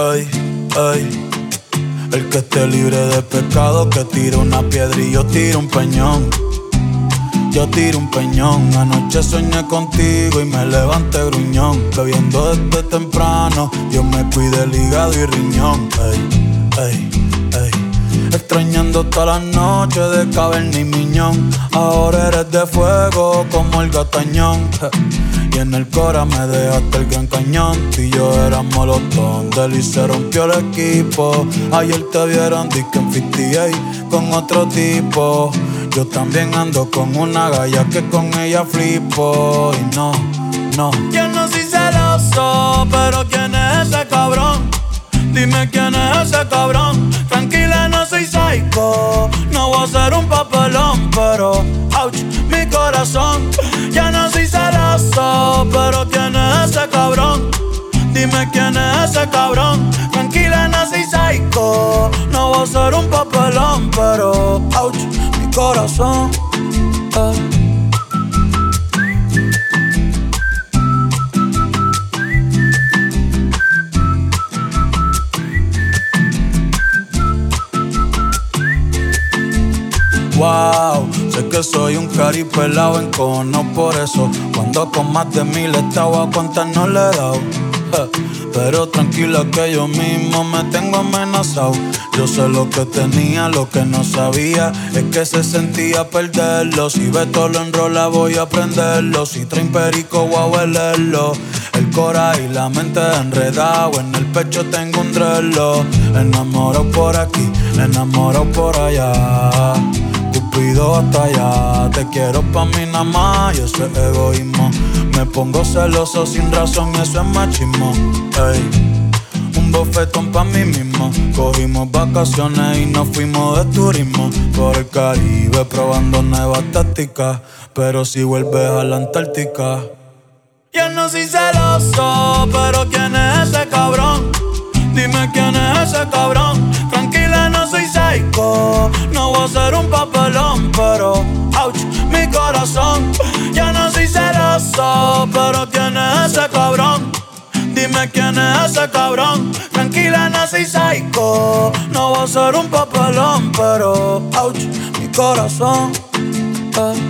ay, ay. El que esté libre de pecado, que tire una piedra y yo tiro un peñón. Yo tiro un peñón, anoche soñé contigo y me levanté gruñón. Bebiendo desde temprano, Dios me cuide el hígado y riñón. Ey, ey. Extrañando todas las noches de caverna y miñón. Ahora eres de fuego como el gatañón. Y en el cora me dejaste el gran cañón. Tú y yo éramos tontos y se rompió el equipo. Ayer te vieron disque en 58 con otro tipo. Yo también ando con una galla que con ella flipo. Y no, no. Yo no soy celoso, pero ¿quién es ese cabrón? Dime quién es ese cabrón. Soy No voy a ser un papelón, pero ouch, mi corazón. Ya no soy celoso, pero ¿quién es ese cabrón? Dime quién es ese cabrón. Tranquila, no soy psycho. No voy a ser un papelón, pero ouch, mi corazón. Eh. Wow, sé que soy un cari pelado en cono por eso. Cuando con más de mil estaba a contar no le he dado. Pero tranquila que yo mismo me tengo amenazado. Yo sé lo que tenía, lo que no sabía es que se sentía perderlo. Si Beto lo enrola voy a aprenderlo. Si traen perico voy a huelerlo. El cora y la mente enredado. En el pecho tengo un drelo. Enamorado por aquí, enamorado por allá. Cupido hasta allá, te quiero pa' mí nada más y eso es egoísmo. Me pongo celoso sin razón eso es machismo. Ey, un bofetón pa' mí mismo. Cogimos vacaciones y nos fuimos de turismo por el Caribe probando nuevas tácticas. Pero si vuelves a la Antártica. Yo no soy celoso, pero ¿quién es ese cabrón? Dime quién es ese cabrón. No voy a ser un papelón, pero ouch, mi corazón. Yo no soy celoso, pero ¿quién es ese cabrón? Dime quién es ese cabrón. Tranquila, no soy psycho. No voy a ser un papelón, pero ouch, mi corazón. Eh.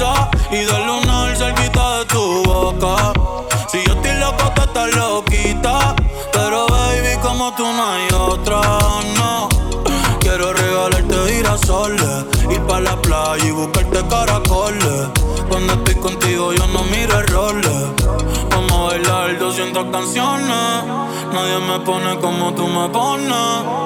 Sonrisa y del lunar cerquita de tu boca. Si yo estoy loco, tú estás loquita, pero baby, como tú no hay otra, no. Quiero regalarte ir a soles, ir pa' la playa y buscarte caracoles. Cuando estoy contigo yo no miro errores. Vamos a bailar 200 canciones, nadie me pone como tú me pones.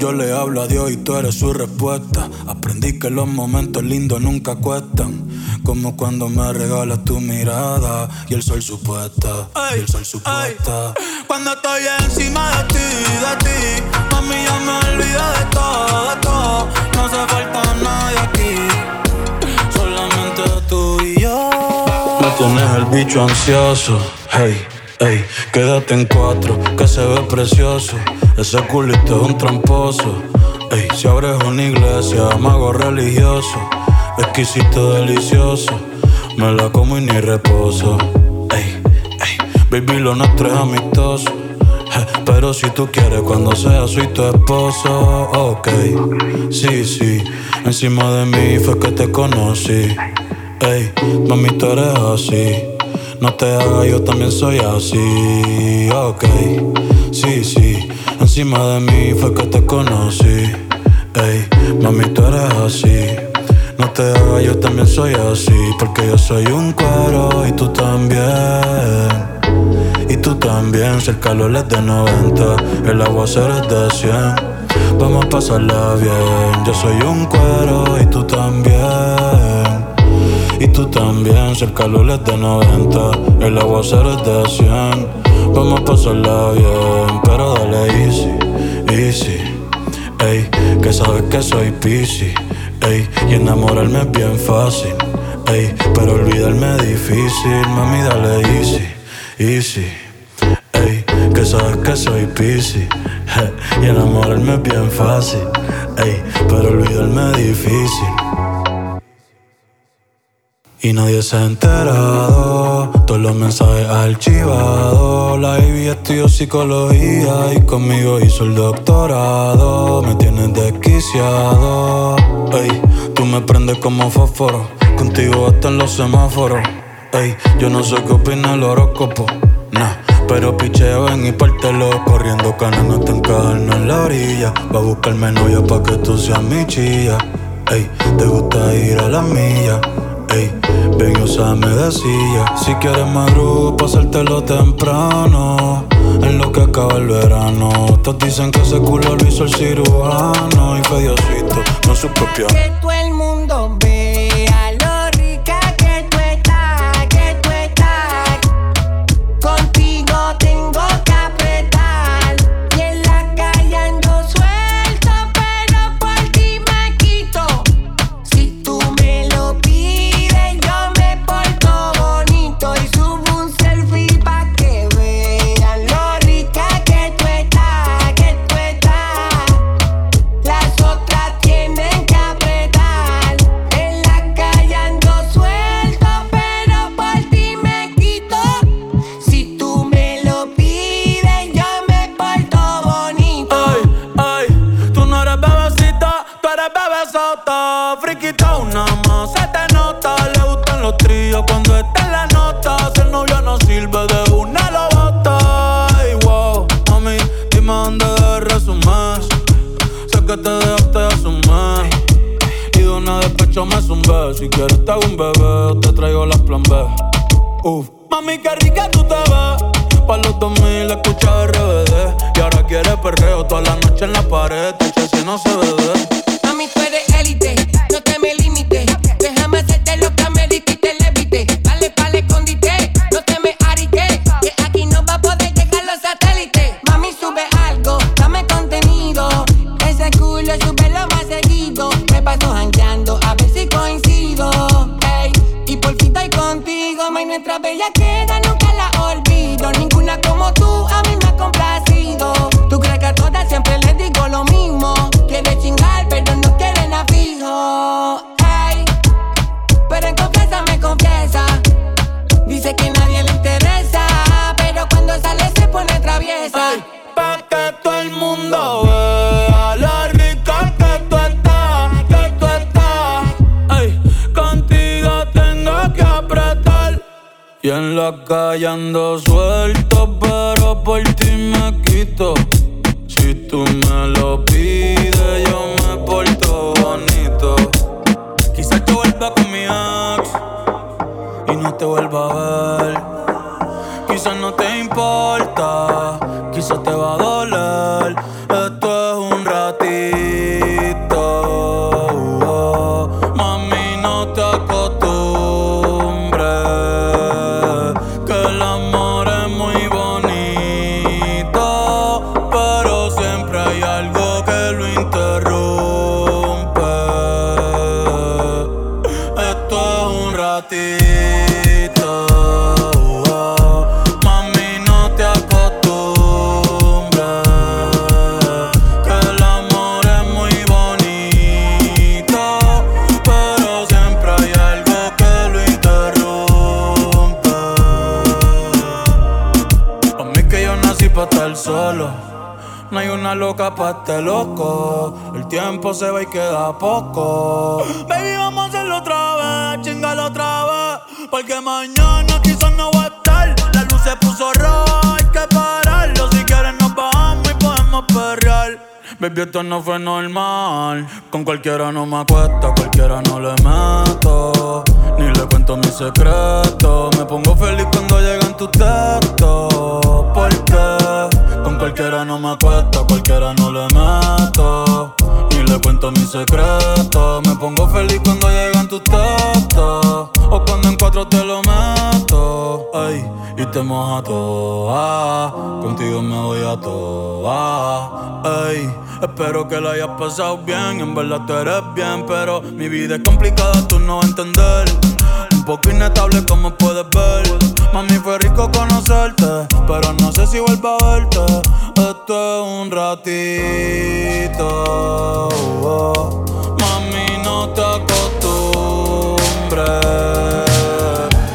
Yo le hablo a Dios y tú eres su respuesta. Aprendí que los momentos lindos nunca cuestan. Como cuando me regalas tu mirada y el sol supuesta. y el sol supuesta. Cuando estoy encima de ti, de ti, mami, ya me olvido de todo, de todo. No hace falta nadie aquí, solamente tú y yo. Me tienes el bicho ansioso, hey. Ey, quédate en cuatro, que se ve precioso. Ese culito es un tramposo. Ey, si abres una iglesia, mago religioso. Exquisito, delicioso. Me la como y ni reposo. Ey, ey, baby, lo nuestro es amistoso. pero si tú quieres, cuando sea, soy tu esposo. Ok, sí, sí. Encima de mí fue que te conocí. Ey, mami, tú eres así. No te hagas, yo también soy así. Ok, sí, sí. Encima de mí fue que te conocí. Ey, mami, tú eres así. No te hagas, yo también soy así. Porque yo soy un cuero y tú también. Y tú también, si el calor es de 90, el agua será de 100. Vamos a pasarla bien. Yo soy un cuero y tú también. Y tú también, si el calor es de 90, el agua es de 100. Vamos a pasarla bien, pero dale easy, easy. Ey, que sabes que soy piscis, ey, y enamorarme es bien fácil, ey, pero olvidarme es difícil, mami, dale easy, easy. Ey, que sabes que soy piscis, y enamorarme es bien fácil, ey, pero olvidarme es difícil. Y nadie se ha enterado, todos los mensajes archivados. La Ivy estudió psicología y conmigo hizo el doctorado. Me tienes desquiciado, ey, tú me prendes como fósforo. Contigo hasta en los semáforos, ey, yo no sé qué opina el horóscopo, nah. Pero picheo en y pártelo Corriendo canas no te encajan en la orilla Va a buscarme novia pa' que tú seas mi chilla Ey, te gusta ir a la milla Ey, y me decía Si quieres madrugo, pasártelo temprano. En lo que acaba el verano Todos dicen que ese culo lo hizo el cirujano. Y fue Diosito, no su propio Si quieres te hago un bebé te traigo las plan B. Uf. Mami, qué rica tú te ves. Pa' los 2000 escucha RBD. Y ahora quieres perreo toda la noche en la pared. Te si no se ve. Mami, tú eres élite, no te me limites. La calle suelto, pero por ti me quito. Si tú me lo pides, yo me porto bonito. Quizás te vuelva con mi ex y no te vuelva a ver. Este loco. El tiempo se va y queda poco. Baby, vamos a hacerlo otra vez, chingalo otra vez. Porque mañana quizás no va a estar. La luz se puso roja, hay que pararlo. Si quieres nos bajamos y podemos perrear. Baby, esto no fue normal. Con cualquiera no me acuesto, cualquiera no le meto. Ni le cuento mis secretos. Me pongo feliz cuando llegan tus textos. Porque cualquiera no me acuesto, cualquiera no le meto. Ni le cuento mis secretos. Me pongo feliz cuando llegan tus textos. O cuando en cuatro te lo meto. Ay, y te moja toda. Contigo me voy a toa. Ay, espero que la hayas pasado bien. En verdad tú eres bien, pero mi vida es complicada, tú no vas a entender. Un poco inestable como puedes ver. Mami, fue rico conocerte, pero no sé si vuelvo a verte. Esto es un ratito. oh. Mami, no te acostumbres.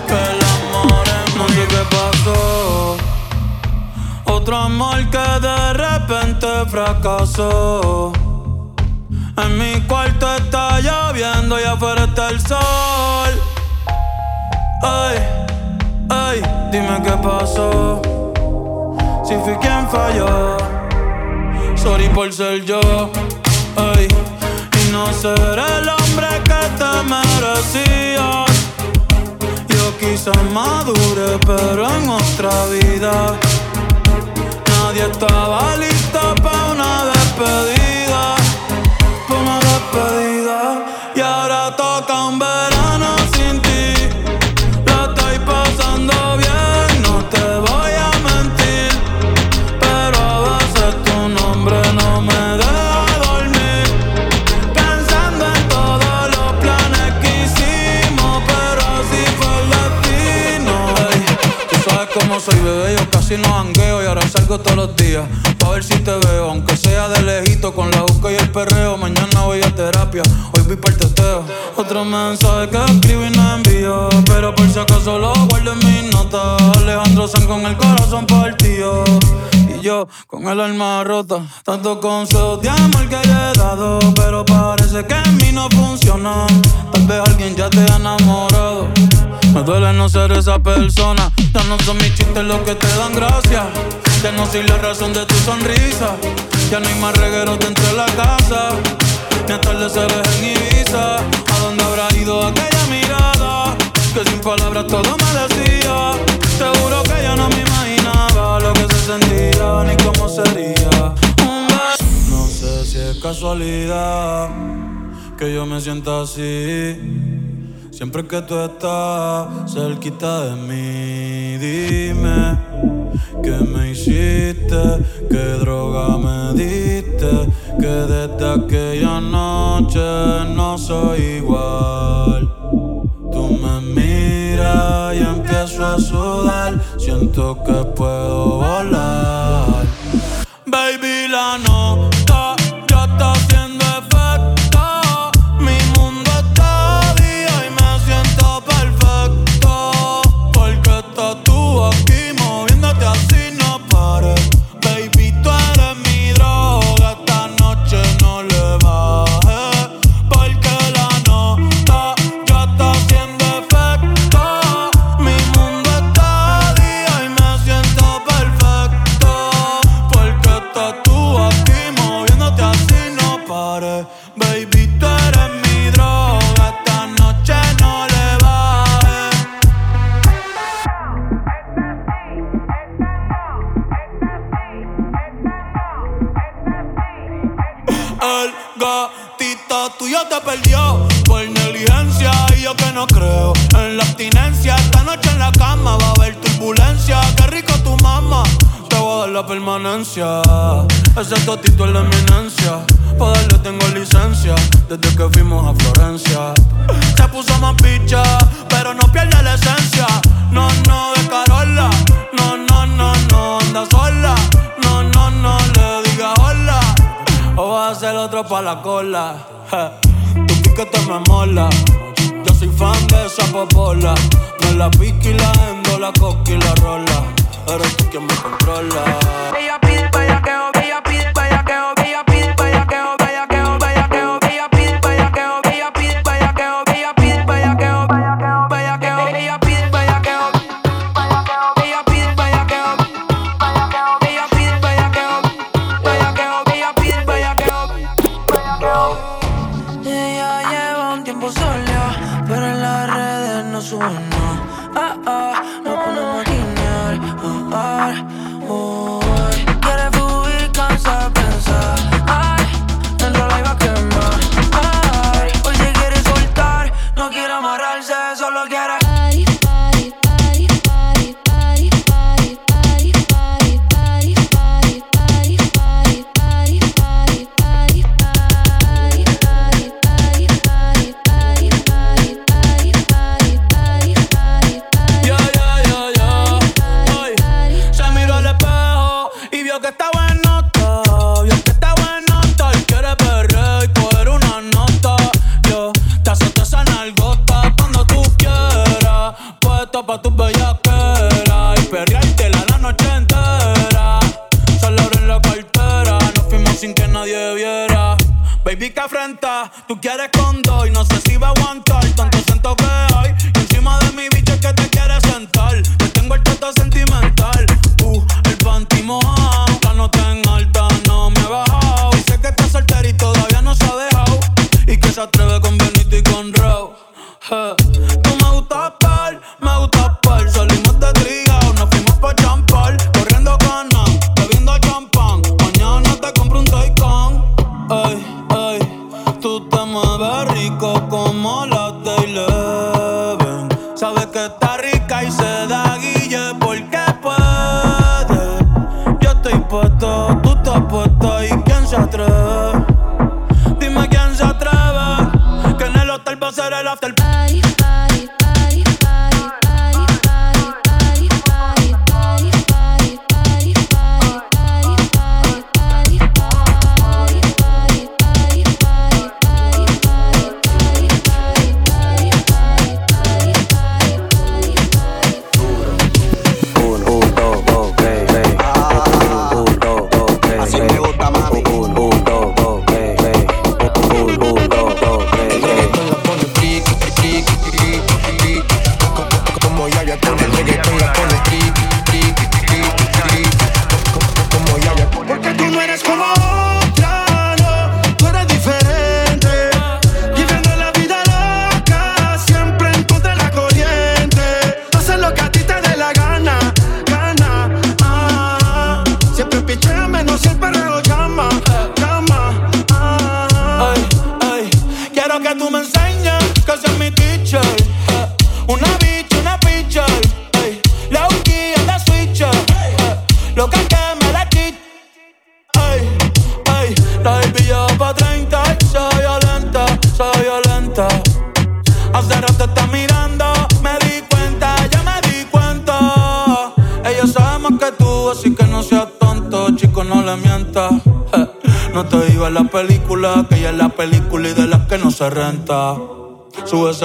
Que el amor es no sé qué pasó. Otro amor que de repente fracasó. En mi cuarto está lloviendo y afuera está el sol. Ay, ay, dime qué pasó. Si fui quien falló. Sorry por ser yo. Ay, y no ser el hombre que te merecías. Yo quizás madure, pero en otra vida. Nadie estaba listo para una despedida. Pa' una despedida. No jangueo y ahora salgo todos los días. Pa' ver si te veo, aunque sea de lejito, con la busca y el perreo. Mañana voy a terapia, hoy voy para el teteo. Otro mensaje que escribo y no envío, pero por si acaso lo guardo en mis notas. Alejandro San con el corazón partido. Y yo con el alma rota. Tantos consejos de amor que le he dado, pero parece que en mí no funciona. Tal vez alguien ya te ha enamorado. Me duele no ser esa persona. Ya no son mis chistes los que te dan gracia. Ya no soy la razón de tu sonrisa. Ya no hay más regueros dentro de la casa. Ni atardeceres en Ibiza. ¿A dónde habrá ido aquella mirada? Que sin palabras todo me decía. Seguro que ya no me imaginaba lo que se sentía ni cómo sería. No sé si es casualidad que yo me sienta así. Siempre que tú estás cerquita de mí, dime qué me hiciste, qué droga me diste, que desde aquella noche no soy igual. Tú me miras y empiezo a sudar, siento que puedo volar. Baby, la nota ya está Ese totito es la eminencia. Para darle tengo licencia. Desde que fuimos a Florencia. Se puso más picha, pero no pierde la esencia. No, no, de Carola. No, no, no, no, anda sola. No, no, no, le diga hola. O vas a hacer otro pa' la cola. Je. Tu piquete me mola. Yo soy fan de esa popola. Me la pique y la endo, la coca y la rola. Eres tú quien me controla. Ella pide, ella que pide, solo quiere.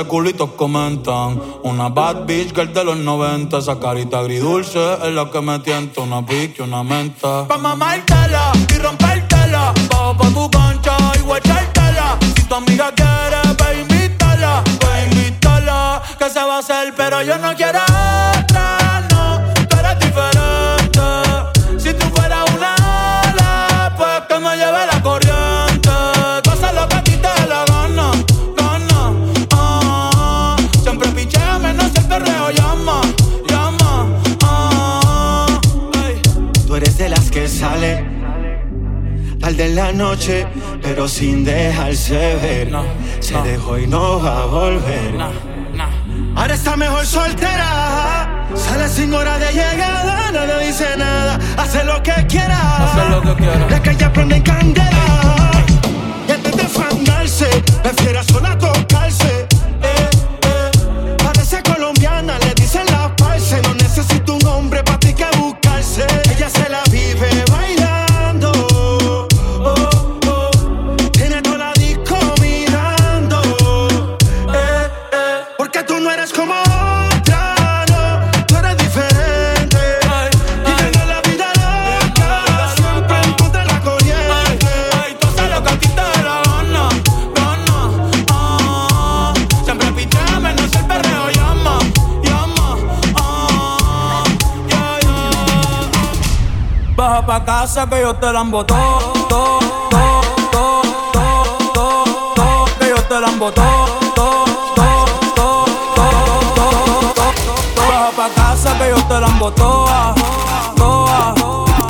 ese culitos comentan. Una bad bitch girl de los 90. Esa carita agridulce es la que me tienta. Una pique, una menta. Pa' noche, pero sin dejarse ver. No, Se no. dejó y no va a volver. Ahora está mejor soltera. Sale sin hora de llegada, no le dice nada. Hace lo que quiera. Hace lo que quiera. La calle prende en candela. Y antes de fandarse, prefiere sola casa que yo te la emboto, to, to, to, to, to, to, que yo te la emboto, to, to, to, to, to, to, to. Baja pa' casa que yo te la emboto, toa,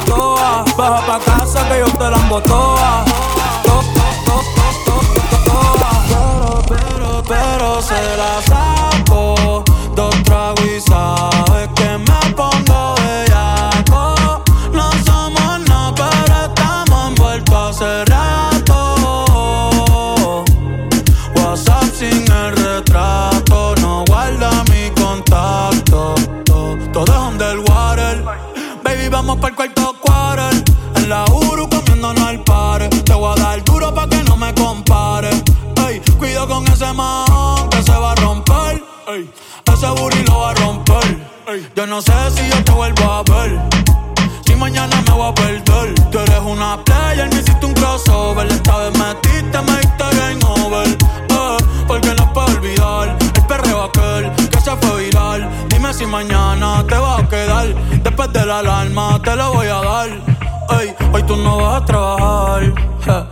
toa. Baja pa' casa que yo te la toa. Pero, pero, pero se la Para el cuarto quarter. En la Uru comiéndonos al par. Te voy a dar duro pa' que no me compare. Ey, cuido con ese man que se va a romper. Ey, ese booty lo va a romper. Ey, yo no sé si yo te vuelvo a ver. Si mañana me voy a perder. Tú eres una player, me hiciste un crossover. Esta vez metiste, me diste game over eh, Porque no puedo olvidar El perreo aquel que se fue viral. Dime si mañana Después de la alarma te lo voy a dar. Ey, hoy tú no vas a trabajar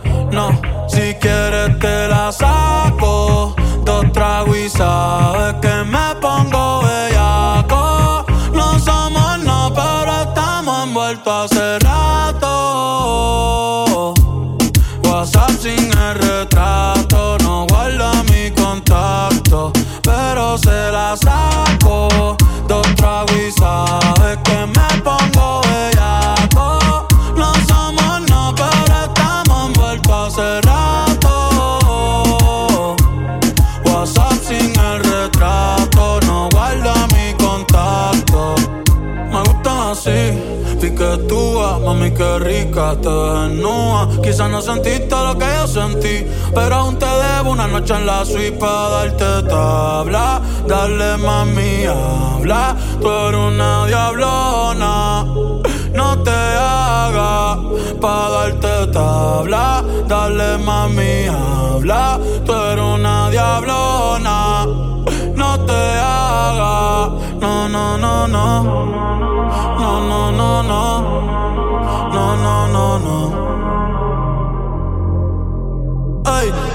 Quizás no sentiste lo que yo sentí Pero aún te debo una noche en la suite Pa' darte tabla. Dale mami, habla. Tú eres una diablona. No te hagas Pa' darte tabla. Dale mami, habla. Tú eres una diablona. No te hagas No, no, no, no. No, no, no, no. No, no, no, no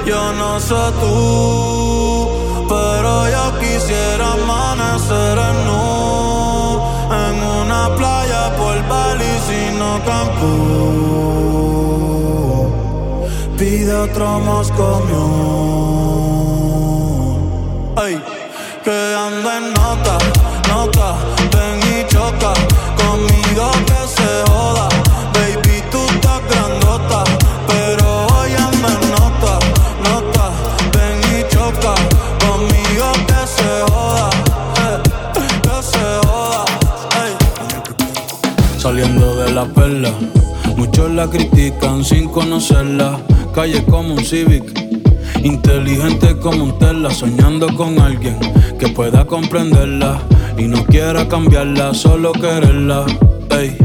yo no sé tú, pero yo quisiera amanecer en nu en una playa por Bali, sino Cancún. Pide otro Moscow Ey, que ando en nota, muchos la critican sin conocerla. Calle como un Civic. Inteligente como un Tesla, soñando con alguien que pueda comprenderla y no quiera cambiarla, solo quererla, ey,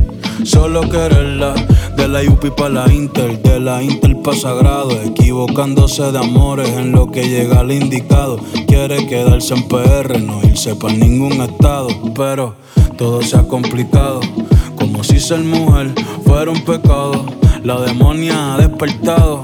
solo quererla. De la UP pa' la Inter, de la Inter pa' Sagrado, equivocándose de amores en lo que llega al indicado. Quiere quedarse en PR, no irse pa' ningún estado, pero todo se ha complicado, si ser mujer fuera un pecado. La demonia ha despertado.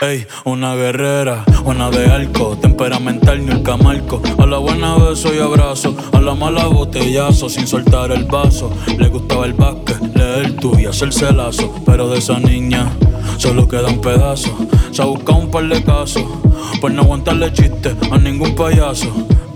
Ey, una guerrera, una de arco, temperamental ni el camarco. A la buena beso y abrazo, a la mala botellazo, sin soltar el vaso. Le gustaba el básquet, leer tú y hacerse lazo. Pero de esa niña solo queda un pedazo. Se ha buscado un par de casos, por no aguantarle chiste a ningún payaso.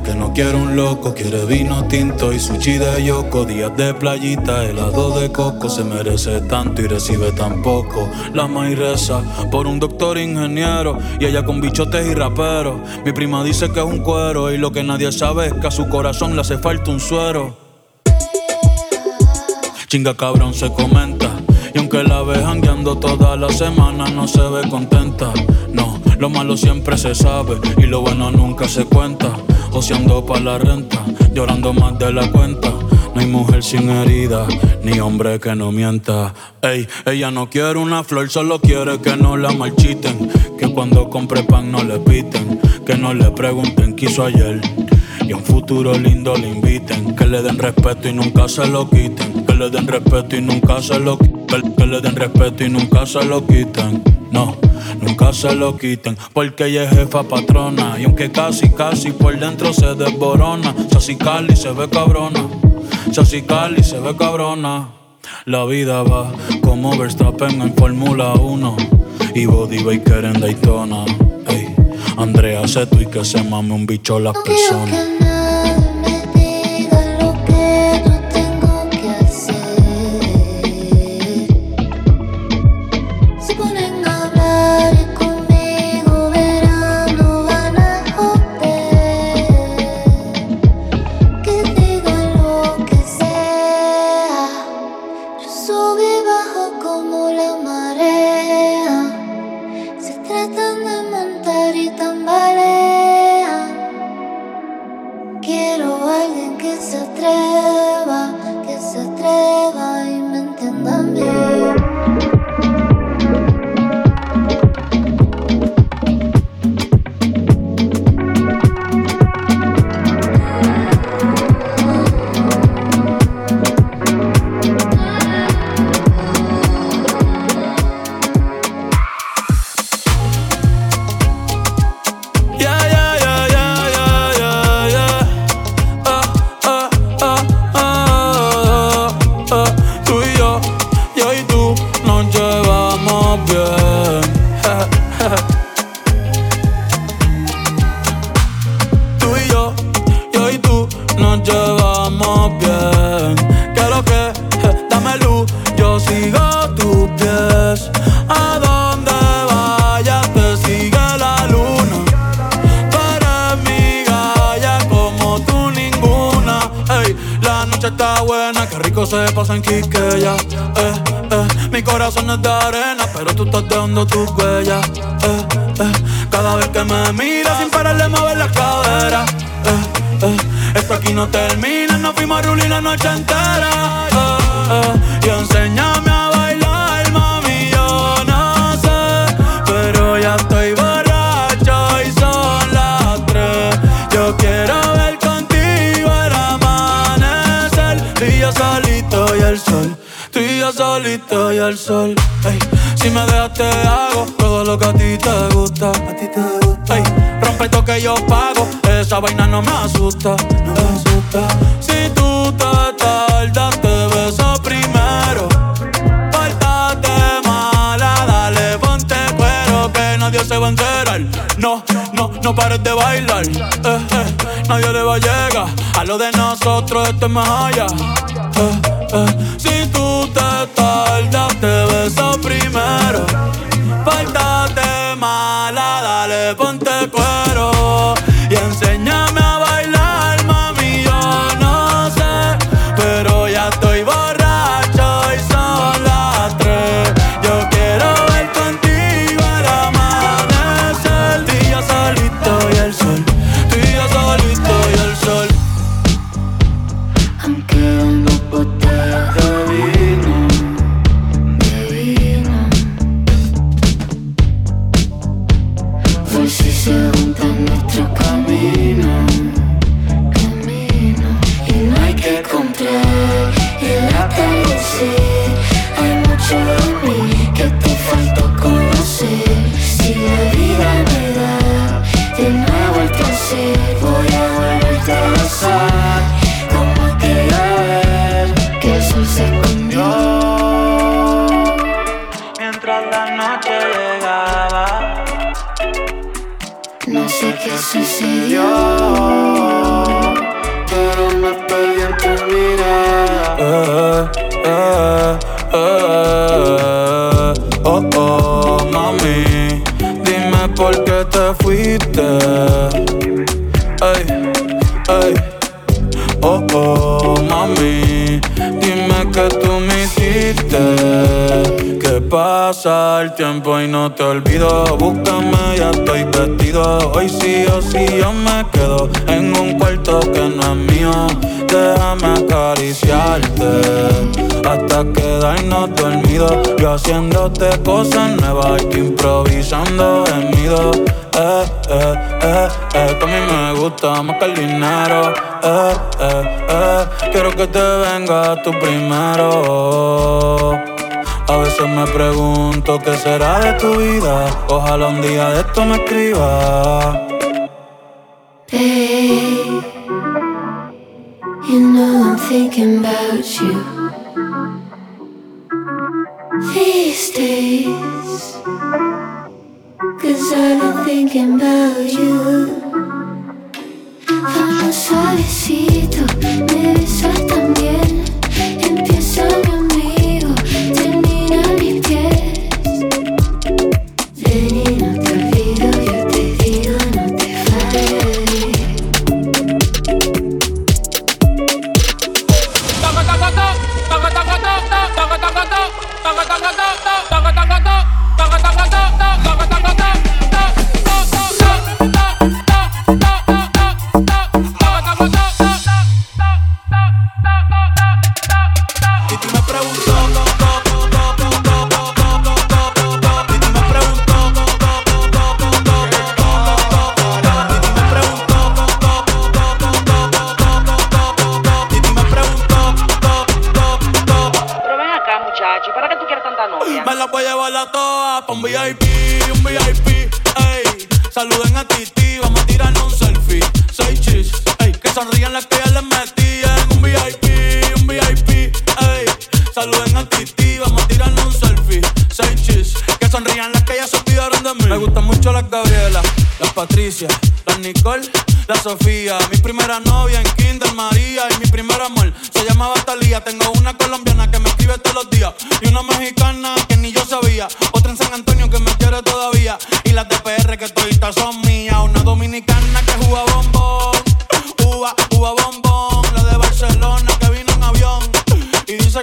Que no quiere un loco, quiere vino tinto y sushi de yoko. Días de playita, helado de coco, se merece tanto y recibe tan poco. La maíz reza por un doctor ingeniero y ella con bichotes y raperos. Mi prima dice que es un cuero y lo que nadie sabe es que a su corazón le hace falta un suero. Chinga cabrón se comenta. Y aunque la ve jangueando toda la semana, no se ve contenta. No, lo malo siempre se sabe y lo bueno nunca se cuenta. Oceando pa' la renta, llorando más de la cuenta. No hay mujer sin herida, ni hombre que no mienta. Ey, ella no quiere una flor, solo quiere que no la marchiten. Que cuando compre pan no le piten. Que no le pregunten qué hizo ayer. Y a un futuro lindo le inviten. Que le den respeto y nunca se lo quiten. Que le den respeto y nunca se lo quiten. Que le den respeto y nunca se lo quiten. No, nunca se lo quiten. Porque ella es jefa patrona. Y aunque casi, casi por dentro se desborona. Sassy Cali se ve cabrona. Sassy Cali se ve cabrona. La vida va como Verstappen en Fórmula 1 y Body Baker en Daytona. Ey, Andrea Seto y que se mame un bicho las personas. Cadera. Eh, eh, esto aquí no termina, nos fuimos a rulir la noche entera. Eh, eh, y enséñame a bailar, mami, yo no sé, pero ya estoy borracho y son las tres. Yo quiero ver contigo el amanecer, tú y yo solito y el sol. Tú y yo solito y el sol. Ey, si me dejas te hago todo lo que a ti te gusta. A ti te gusta que yo pago. Esa vaina no me asusta, no me asusta. Si tú te tardas, te beso primero. Pártate mala, dale, ponte cuero, que nadie se va a enterar. No, no, no pares de bailar. Eh, eh, nadie le va a llegar. A lo de nosotros esto es más allá. Eh, si tú te tardas, te beso primero. Pártate mala, dale, ponte something que te vengas tú primero. A veces me pregunto qué será de tu vida. Ojalá un día de esto me escriba. Babe, you know I'm thinking about you. These days, cause I've been thinking about you. I'm sorry, see.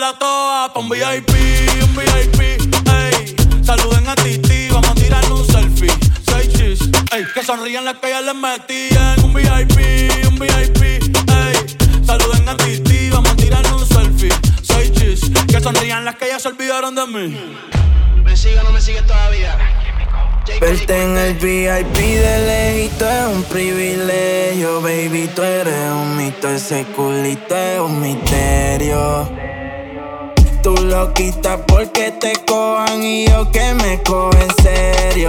la toa pa' un VIP, un VIP, ey. Saluden a Titi, vamos a tirar un selfie. Seis chis, ey. Que sonrían las que ya les metían. Un VIP, un VIP, ey. Saluden a Titi, vamos a tirar un selfie. Seis chis, que sonrían las que ya se olvidaron de mí. Me sigue o no me sigue todavía. Verte en el VIP de lejito es un privilegio, baby. Tú eres un mito, ese culito es un misterio. Loquita, porque te cojan y yo que me cojo en serio.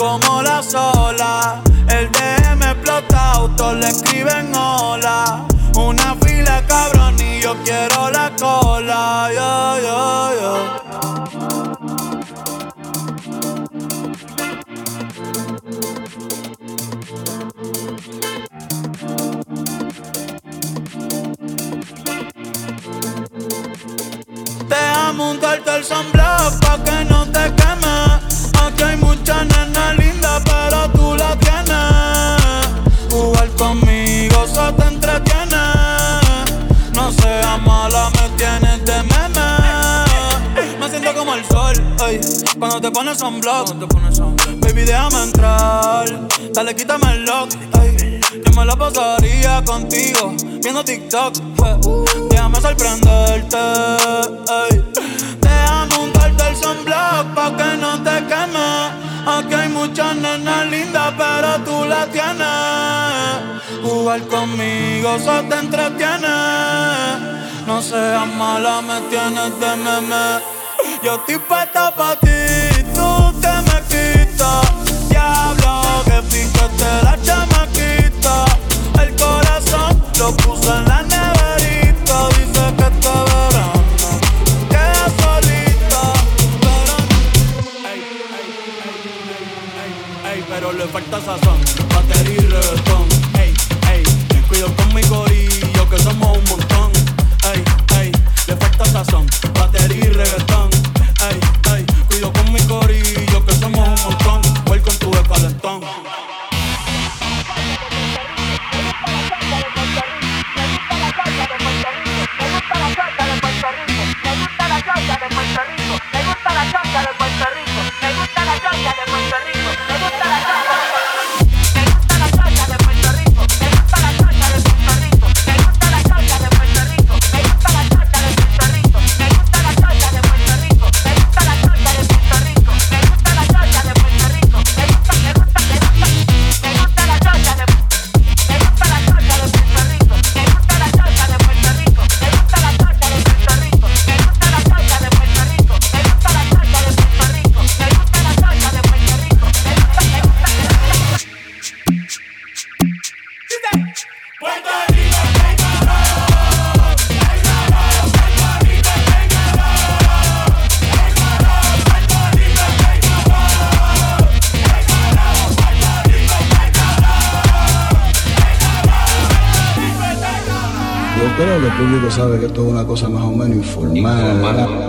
como la sola. El DM explota, autos le escriben hola. Una fila cabrón y yo quiero la cola. Yo, yo, yo. Te amo un corto el sunblock pa' que no te quemes te pones sunblock. No. Baby, déjame entrar. Dale, quítame el lock. Ay, yo me la pasaría contigo viendo TikTok. Déjame sorprenderte. Ay. Déjame untarte el sunblock pa' que no te queme. Aquí hay muchas nenas lindas, pero tú la tienes. Jugar conmigo se te entretiene. No seas mala, me tienes de meme. Yo estoy puesta pa' ti. ey, pero le falta sazón, batería y reggaetón, ey, ey, cuido con mi corillo que somos un montón, ey, ey, le falta sazón, batería y reggaetón. sabe que todo es una cosa más o menos informal. informal.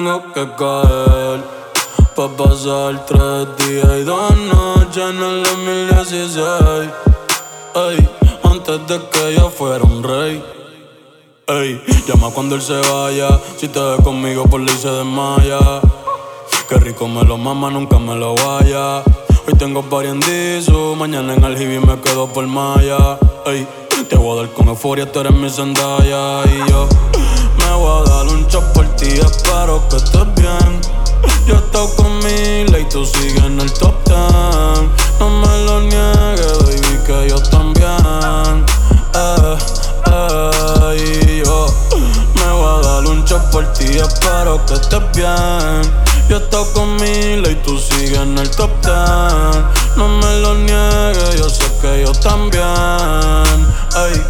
Tengo que caer? Pa' pasar tres días y dos noches en el 2016. Ey, antes de que yo fuera un rey. Ey, llama cuando él se vaya. Si te ve conmigo, por ley se desmaya. Qué rico me lo mama, nunca me lo vaya. Hoy tengo pariendizo, mañana en Aljibi me quedo por Maya. Ey, te voy a dar con euforia, tú eres mi sandalla. Y yo me voy a dar un chop por ti, espero que estés bien. Yo estoy con Mila y tú sigues en el top ten. No me lo niegues, baby, que yo también. Eh, eh, yo me voy a dar un chop por ti, espero que estés bien. Yo estoy con Mila y tú sigues en el top ten. No me lo niegues, yo sé que yo también. Ey,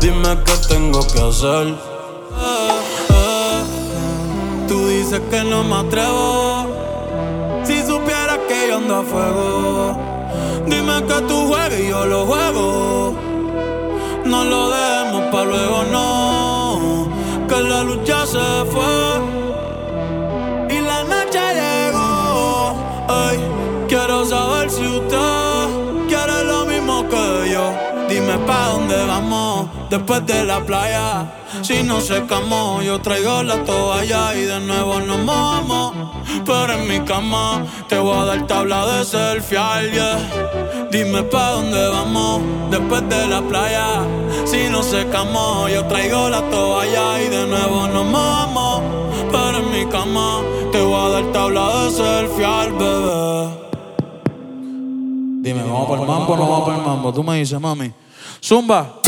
dime qué tengo que hacer. Dices que no me atrevo. Si supieras que yo ando a fuego. Dime que tú juegas y yo lo juego. No lo demos pa' luego, no. Que la luz ya se después de la playa. Si no secamos, yo traigo la toalla y de nuevo nos mojamos. Pero en mi cama te voy a dar tabla de selfie, yeah. Dime pa' dónde vamos después de la playa. Si no secamos, yo traigo la toalla y de nuevo nos mojamos. Pero en mi cama te voy a dar tabla de selfie, bebé. Dime, ¿vamos para el mambo o no vamos para el mambo? Tú me dices, mami. Zumba.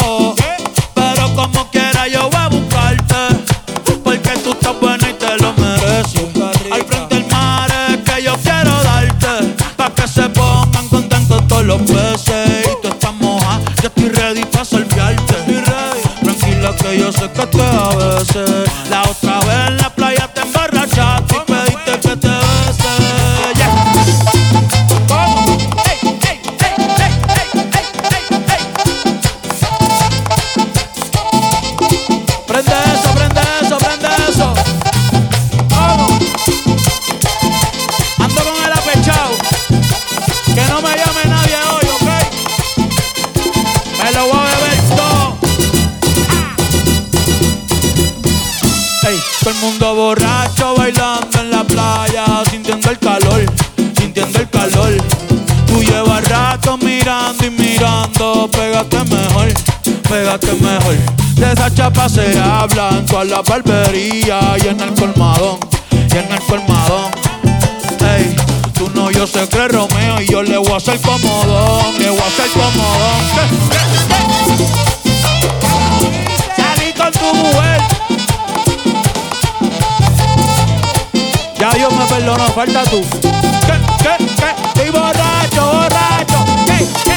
Tranquila que yo sé que te a veces. La otra se habla en toda la barbería y en el colmadón, y en el colmadón. Ey, tú no, yo sé que es Romeo y yo le voy a hacer comodón, le voy a hacer comodón. Salí con tu mujer. Ya Dios me perdonó, falta tú. ¿Qué, qué, qué? Estoy borracho, borracho.